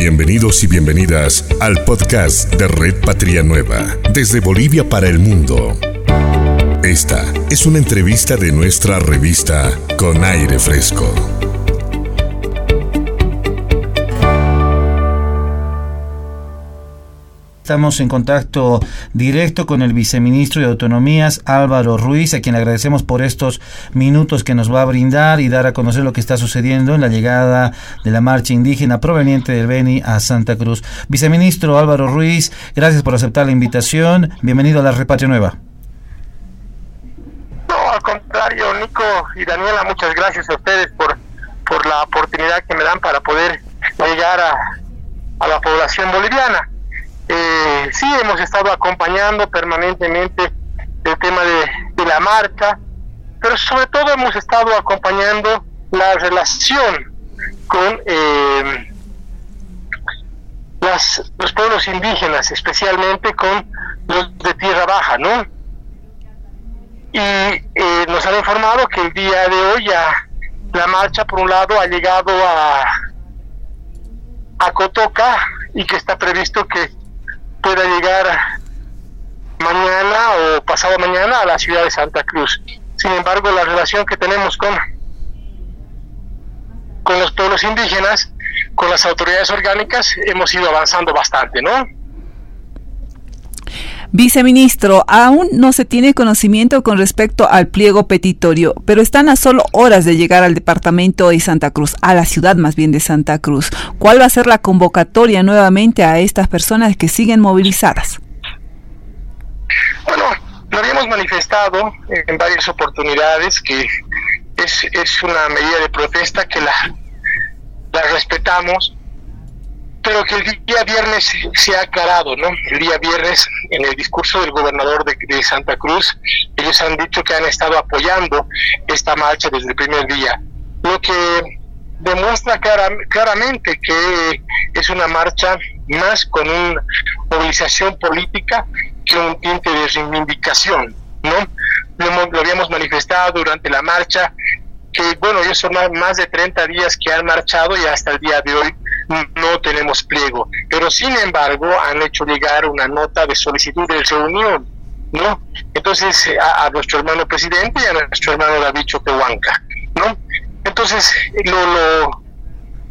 Bienvenidos y bienvenidas al podcast de Red Patria Nueva, desde Bolivia para el mundo. Esta es una entrevista de nuestra revista Con Aire Fresco. Estamos en contacto directo con el viceministro de Autonomías, Álvaro Ruiz, a quien agradecemos por estos minutos que nos va a brindar y dar a conocer lo que está sucediendo en la llegada de la marcha indígena proveniente del Beni a Santa Cruz. Viceministro Álvaro Ruiz, gracias por aceptar la invitación. Bienvenido a la Repatria Nueva. No, al contrario, Nico y Daniela, muchas gracias a ustedes por, por la oportunidad que me dan para poder llegar a, a la población boliviana. Eh, sí, hemos estado acompañando permanentemente el tema de, la marcha, pero sobre todo hemos estado acompañando la relación con eh, los pueblos indígenas, especialmente con los de tierra baja, ¿no? Y eh, nos han informado que el día de hoy ya la marcha, por un lado, ha llegado a Cotoca y que está previsto que pueda llegar mañana o pasado mañana a la ciudad de Santa Cruz. Sin embargo, la relación que tenemos con, con los pueblos indígenas, con las autoridades orgánicas, hemos ido avanzando bastante, ¿no? Viceministro, aún no se tiene conocimiento con respecto al pliego petitorio, pero están a solo horas de llegar al departamento de Santa Cruz, a la ciudad más bien de Santa Cruz. ¿Cuál va a ser la convocatoria nuevamente a estas personas que siguen movilizadas? Bueno, lo habíamos manifestado en varias oportunidades que es, una medida de protesta que la respetamos pero que el día viernes se ha aclarado, ¿no? El día viernes, en el discurso del gobernador de, Santa Cruz, ellos han dicho que han estado apoyando esta marcha desde el primer día, lo que demuestra claramente que es una marcha más con una movilización política que un tinte de reivindicación, ¿no? Lo, lo habíamos manifestado durante la marcha, que bueno, ellos son más de 30 días que han marchado y hasta el día de hoy no tenemos pliego, pero sin embargo han hecho llegar una nota de solicitud de reunión, ¿no? Entonces a, nuestro hermano presidente y a nuestro hermano David Choquehuanca, ¿no? Entonces lo, lo,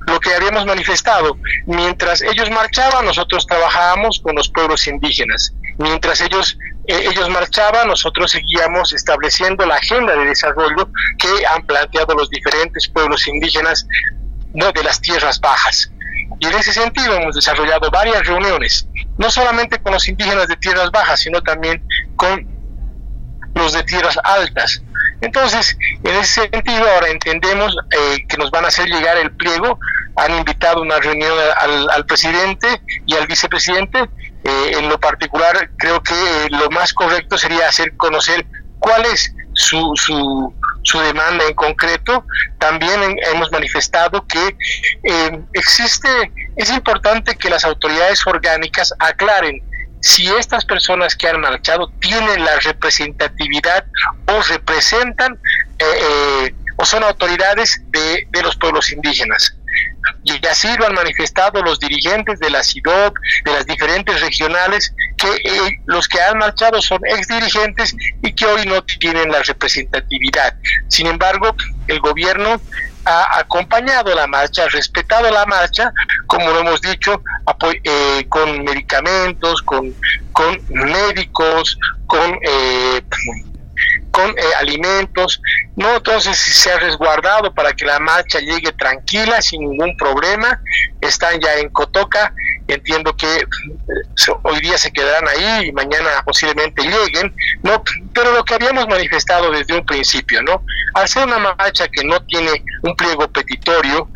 lo que habíamos manifestado, mientras ellos marchaban, nosotros trabajábamos con los pueblos indígenas, mientras ellos eh, ellos marchaban, nosotros seguíamos estableciendo la agenda de desarrollo que han planteado los diferentes pueblos indígenas ¿no? de las tierras bajas. Y en ese sentido hemos desarrollado varias reuniones, no solamente con los indígenas de tierras bajas, sino también con los de tierras altas. Entonces, en ese sentido, ahora entendemos eh, que nos van a hacer llegar el pliego. Han invitado una reunión al, presidente y al vicepresidente. Eh, en lo particular, creo que lo más correcto sería hacer conocer cuál es su, su demanda en concreto. También hemos manifestado que eh, existe, es importante que las autoridades orgánicas aclaren si estas personas que han marchado tienen la representatividad o representan eh, eh, o son autoridades de, de los pueblos indígenas. Y así lo han manifestado los dirigentes de la CIDOC, de las diferentes regionales, que eh, los que han marchado son ex dirigentes y que hoy no tienen la representatividad. Sin embargo, el gobierno ha acompañado la marcha, ha respetado la marcha, como lo hemos dicho, eh, con medicamentos, con, con médicos, con eh, con eh, alimentos, no entonces se ha resguardado para que la marcha llegue tranquila, sin ningún problema, están ya en Cotoca, entiendo que eh, hoy día se quedarán ahí y mañana posiblemente lleguen, no, pero lo que habíamos manifestado desde un principio, ¿no? Al ser una marcha que no tiene un pliego petitorio,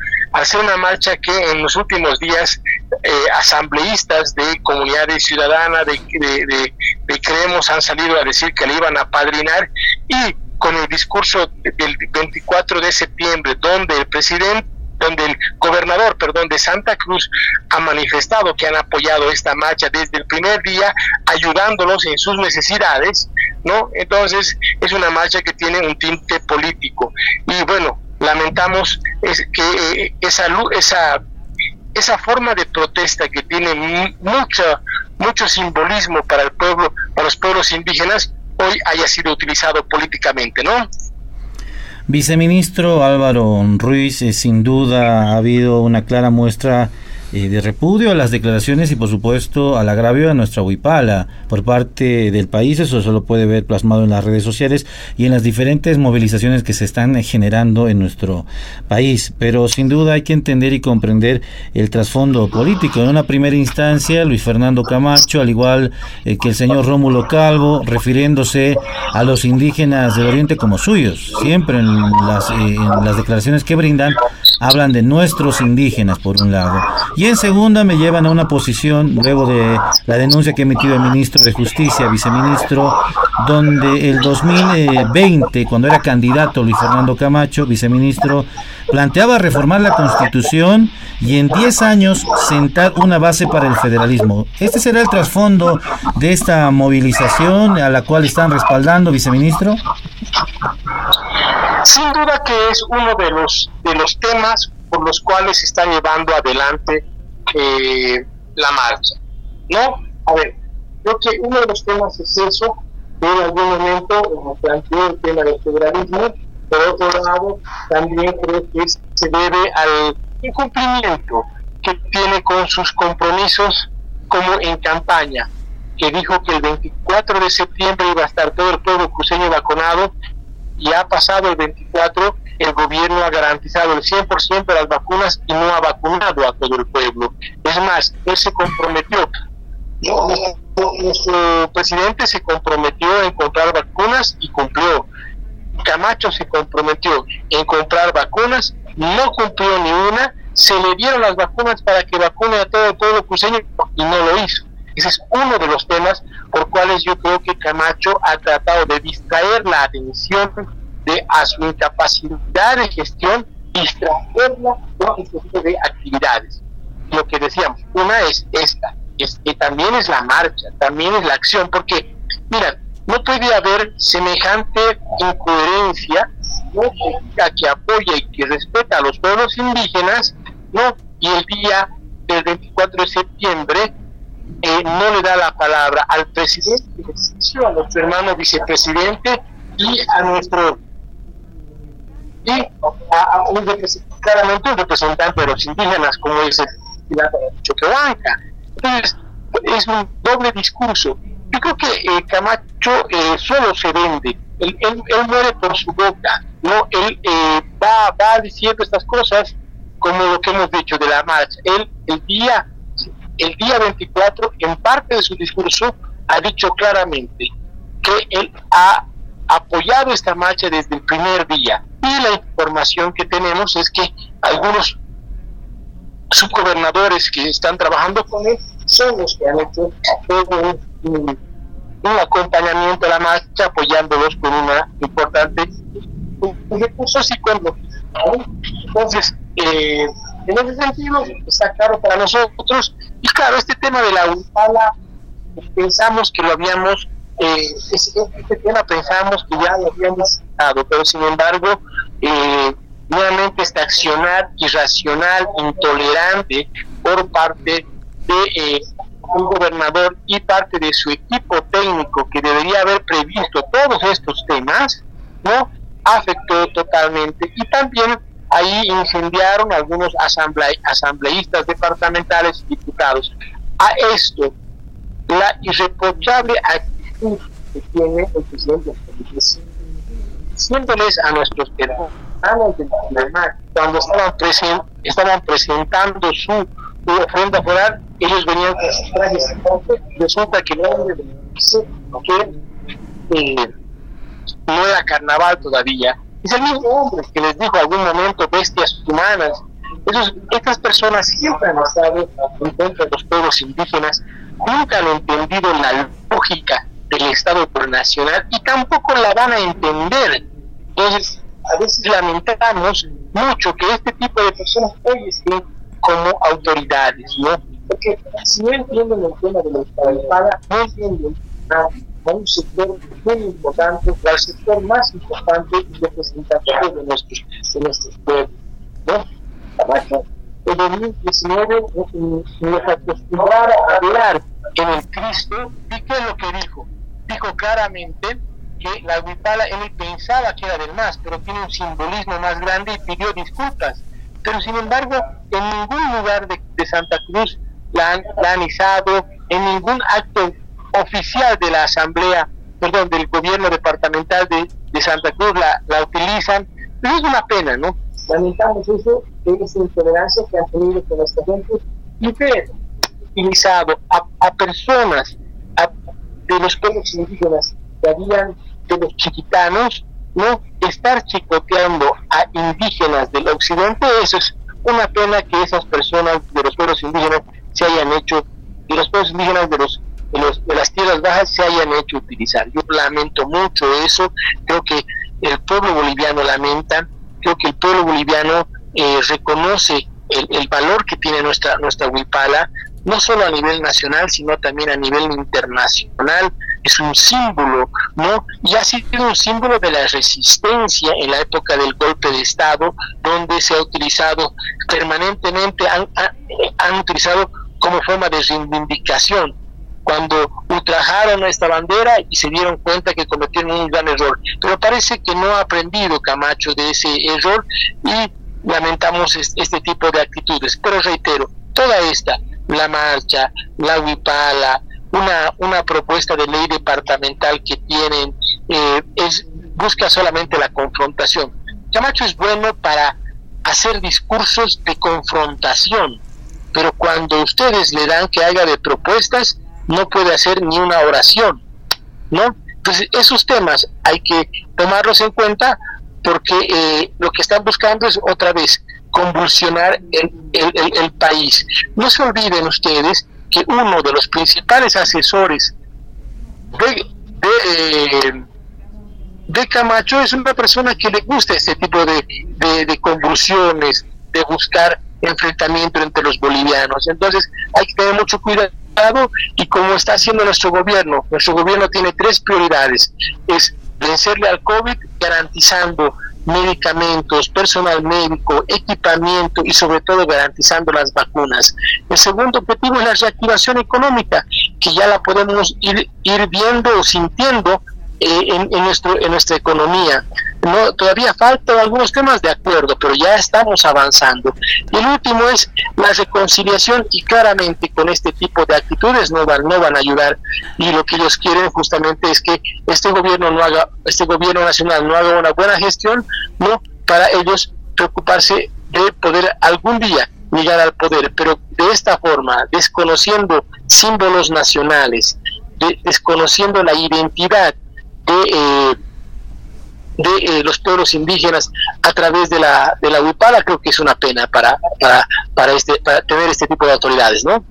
ser una marcha que en los últimos días eh, asambleístas de comunidades ciudadanas, de, de, de, Creemos, han salido a decir que le iban a padrinar y con el discurso del 24 de septiembre, donde el presidente donde el gobernador, perdón, de Santa Cruz ha manifestado que han apoyado esta marcha desde el primer día, ayudándolos en sus necesidades, ¿no? Entonces, es una marcha que tiene un tinte político. Y bueno, lamentamos que eh, esa, esa esa forma de protesta que tiene mucha, mucho simbolismo para el pueblo, para los pueblos indígenas, hoy haya sido utilizado políticamente, ¿no? Viceministro Álvaro Ruiz, eh, sin duda ha habido una clara muestra eh, de repudio a las declaraciones y por supuesto al agravio a nuestra huipala por parte del país. Eso solo puede ver plasmado en las redes sociales y en las diferentes movilizaciones que se están generando en nuestro país. Pero sin duda hay que entender y comprender el trasfondo político. En una primera instancia, Luis Fernando Camacho, al igual eh, que el señor Rómulo Calvo, refiriéndose a los indígenas del Oriente como suyos. Siempre en las, eh, declaraciones que brindan hablan de nuestros indígenas por un lado en segunda me llevan a una posición, luego de la denuncia que ha emitido el ministro de Justicia, viceministro, donde el 2020, cuando era candidato Luis Fernando Camacho, viceministro, planteaba reformar la constitución y en 10 años sentar una base para el federalismo. ¿Este será el trasfondo de esta movilización a la cual están respaldando, viceministro? Sin duda que es uno de los, de los temas por los cuales se está llevando adelante eh, la marcha. ¿No? A ver, creo que uno de los temas es eso, en algún momento como planteó el tema del federalismo, por otro lado, también creo que se debe al incumplimiento que tiene con sus compromisos como en campaña, que dijo que el 24 de septiembre iba a estar todo el pueblo cruceño vacunado y ha pasado el 24 el gobierno ha garantizado el 100% de las vacunas y no ha vacunado a todo el pueblo. Es más, él se comprometió, nuestro presidente se comprometió en comprar vacunas y cumplió. Camacho se comprometió en comprar vacunas, no cumplió ni una, se le dieron las vacunas para que vacune a todo el pueblo cruceño y no lo hizo. Ese es uno de los temas por cuales yo creo que Camacho ha tratado de distraer la atención de a su incapacidad de gestión distraerla con este tipo de actividades. Lo que decíamos, una es esta, es que también es la marcha, también es la acción, porque, mira, no puede haber semejante incoherencia ¿no? que, apoya y que respeta a los pueblos indígenas, ¿no? y el día del 24 de septiembre eh, no le da la palabra al presidente, a nuestro hermano vicepresidente y a nuestro y a, un claramente un representante de los indígenas como es el Choquehuanca. Entonces, es un doble discurso. Yo creo que eh, Camacho eh, solo se vende, él, él, muere por su boca, no él eh, va, va diciendo estas cosas como lo que hemos dicho de la marcha. Él el día, el día 24, en parte de su discurso, ha dicho claramente que él ha apoyado esta marcha desde el primer día. Y la información que tenemos es que algunos subgobernadores que están trabajando con él son los que han hecho un, acompañamiento a la marcha apoyándolos con una importante recursos psicológicos. Entonces, eh, en ese sentido, está claro para nosotros. Y claro, este tema de la UPALA, pensamos que lo habíamos eh, este tema pensamos que ya lo habíamos pero sin embargo, eh, nuevamente este accionar irracional, intolerante por parte de eh, un gobernador y parte de su equipo técnico que debería haber previsto todos estos temas, ¿no? afectó totalmente y también ahí incendiaron algunos asambleístas departamentales y diputados. A esto, la irreprochable que tiene el presidente diciéndoles a nuestros hermanos de la cuando estaban, present, estaban presentando su, ofrenda foral, ellos venían con sus trajes resulta que el hombre que eh, no era carnaval todavía, es el mismo hombre que les dijo algún momento bestias humanas. Esos, estas personas siempre han estado en contra de los pueblos indígenas, nunca han entendido la lógica del Estado nacional y tampoco la van a entender. Entonces, a veces lamentamos mucho que este tipo de personas hoy estén como autoridades, ¿no? Porque si no entienden el tema de la paga, no entienden a, un sector muy importante, al sector más importante y representativo de nuestros, de nuestros pueblos, ¿no? el 2019 nos acostumbrara a hablar en el Cristo, ¿y qué es lo que dijo? Dijo claramente que la huipala él pensaba que era del más, pero tiene un simbolismo más grande y pidió disculpas. Pero sin embargo, en ningún lugar de, Santa Cruz la han, la izado, en ningún acto oficial de la Asamblea, perdón, del gobierno departamental de, de Santa Cruz la, la utilizan. Pero es una pena, ¿no? Lamentamos eso, esa intolerancia que han tenido con esta gente y que utilizado a, a personas de los pueblos indígenas que habían de los chiquitanos, ¿no? Estar chicoteando a indígenas del occidente, eso es una pena que esas personas de los pueblos indígenas se hayan hecho, de los pueblos indígenas de los de, los, de las tierras bajas se hayan hecho utilizar. Yo lamento mucho eso, creo que el pueblo boliviano lamenta, creo que el pueblo boliviano eh, reconoce el, el, valor que tiene nuestra, nuestra huipala, no solo a nivel nacional, sino también a nivel internacional es un símbolo, ¿no? Y ha sido un símbolo de la resistencia en la época del golpe de Estado, donde se ha utilizado permanentemente, han, han utilizado como forma de reivindicación cuando ultrajaron esta bandera y se dieron cuenta que cometieron un gran error. Pero parece que no ha aprendido Camacho de ese error y lamentamos este tipo de actitudes. Pero reitero, toda esta, la marcha, la huipala, una, una propuesta de ley departamental que tienen eh, es busca solamente la confrontación. Camacho es bueno para hacer discursos de confrontación, pero cuando ustedes le dan que haga de propuestas, no puede hacer ni una oración, ¿no? Entonces, esos temas hay que tomarlos en cuenta porque eh, lo que están buscando es otra vez convulsionar el, el, el país. No se olviden ustedes que uno de los principales asesores de, de, Camacho es una persona que le gusta este tipo de, de, convulsiones, de buscar enfrentamiento entre los bolivianos. Entonces hay que tener mucho cuidado y como está haciendo nuestro gobierno, nuestro gobierno tiene tres prioridades. Es vencerle al COVID garantizando medicamentos, personal médico, equipamiento y sobre todo garantizando las vacunas. El segundo objetivo es la reactivación económica, que ya la podemos ir, ir viendo o sintiendo eh, en, nuestro, en nuestra economía. No, todavía faltan algunos temas de acuerdo, pero ya estamos avanzando. Y el último es la reconciliación y claramente con este tipo de actitudes no van, no van a ayudar. Y lo que ellos quieren justamente es que este gobierno no haga, este gobierno nacional no haga una buena gestión, no para ellos preocuparse de poder algún día llegar al poder, pero de esta forma, desconociendo símbolos nacionales, desconociendo la identidad de, eh, eh, los pueblos indígenas a través de la, de la UIPALA, creo que es una pena para, para, para, este, para tener este tipo de autoridades, ¿no?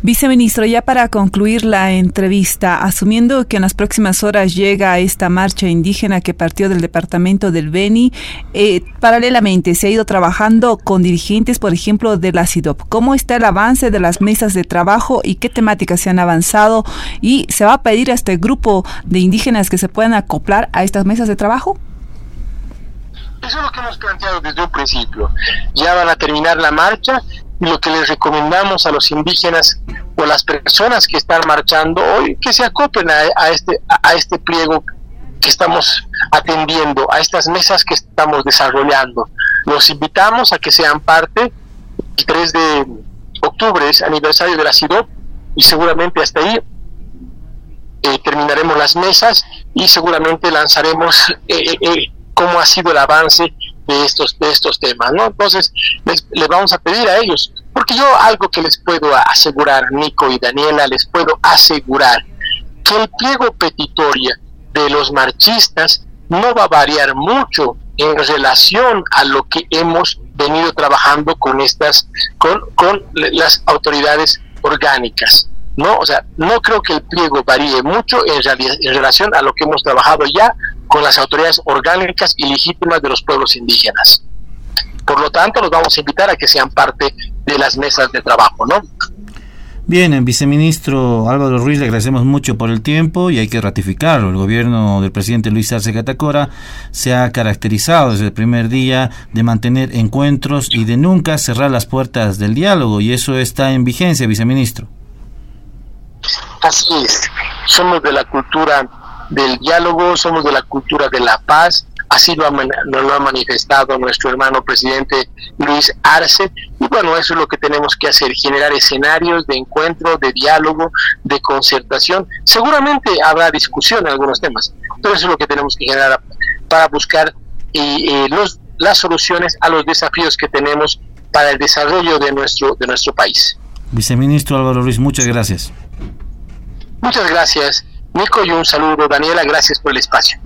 Viceministro, ya para concluir la entrevista, asumiendo que en las próximas horas llega esta marcha indígena que partió del departamento del Beni, eh, paralelamente se ha ido trabajando con dirigentes, por ejemplo, de la CIDOP. ¿Cómo está el avance de las mesas de trabajo y qué temáticas se han avanzado? ¿Y se va a pedir a este grupo de indígenas que se puedan acoplar a estas mesas de trabajo? Eso es lo que hemos planteado desde un principio. Ya van a terminar la marcha lo que les recomendamos a los indígenas o a las personas que están marchando hoy, que se acoplen a, este, a este pliego que estamos atendiendo, a estas mesas que estamos desarrollando. Los invitamos a que sean parte. El 3 de octubre es aniversario de la CIDOP y seguramente hasta ahí eh, terminaremos las mesas y seguramente lanzaremos eh, eh, cómo ha sido el avance de estos, de estos temas, ¿no? Entonces, les, vamos a pedir a ellos, porque yo algo que les puedo asegurar, Nico y Daniela, les puedo asegurar que el pliego petitoria de los marchistas no va a variar mucho en relación a lo que hemos venido trabajando con estas, con, con las autoridades orgánicas. ¿no? O sea, no creo que el pliego varíe mucho en, en relación a lo que hemos trabajado ya con las autoridades orgánicas y legítimas de los pueblos indígenas. Por lo tanto, los vamos a invitar a que sean parte de las mesas de trabajo, ¿no? Bien, viceministro Álvaro Ruiz, le agradecemos mucho por el tiempo y hay que ratificarlo. El gobierno del presidente Luis Arce Catacora se ha caracterizado desde el primer día de mantener encuentros y de nunca cerrar las puertas del diálogo y eso está en vigencia, viceministro. Así es, somos de la cultura del diálogo, somos de la cultura de la paz Así lo ha, lo ha manifestado nuestro hermano presidente Luis Arce. Y bueno, eso es lo que tenemos que hacer, generar escenarios de encuentro, de diálogo, de concertación. Seguramente habrá discusión en algunos temas, pero eso es lo que tenemos que generar para buscar los, las soluciones a los desafíos que tenemos para el desarrollo de nuestro, de nuestro país. Viceministro Álvaro Ruiz, muchas gracias. Muchas gracias, Nico, y un saludo, Daniela, gracias por el espacio.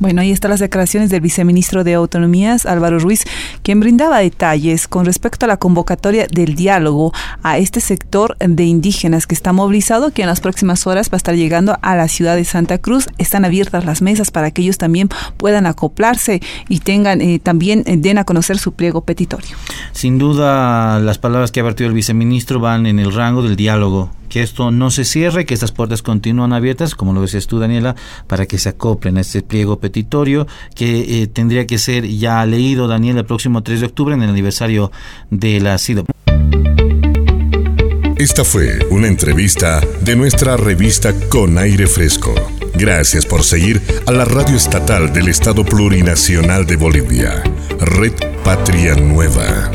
Bueno, ahí están las declaraciones del viceministro de Autonomías, Álvaro Ruiz, quien brindaba detalles con respecto a la convocatoria del diálogo a este sector de indígenas que está movilizado, que en las próximas horas va a estar llegando a la ciudad de Santa Cruz. Están abiertas las mesas para que ellos también puedan acoplarse y tengan eh, también eh, den a conocer su pliego petitorio. Sin duda, las palabras que ha vertido el viceministro van en el rango del diálogo que esto no se cierre, que estas puertas continúan abiertas, como lo decías tú, Daniela, para que se acoplen a este pliego petitorio que eh, tendría que ser ya leído, Daniela, el próximo 3 de octubre en el aniversario de la SIDO. Esta fue una entrevista de nuestra revista Con Aire Fresco. Gracias por seguir a la radio estatal del Estado Plurinacional de Bolivia, Red Patria Nueva.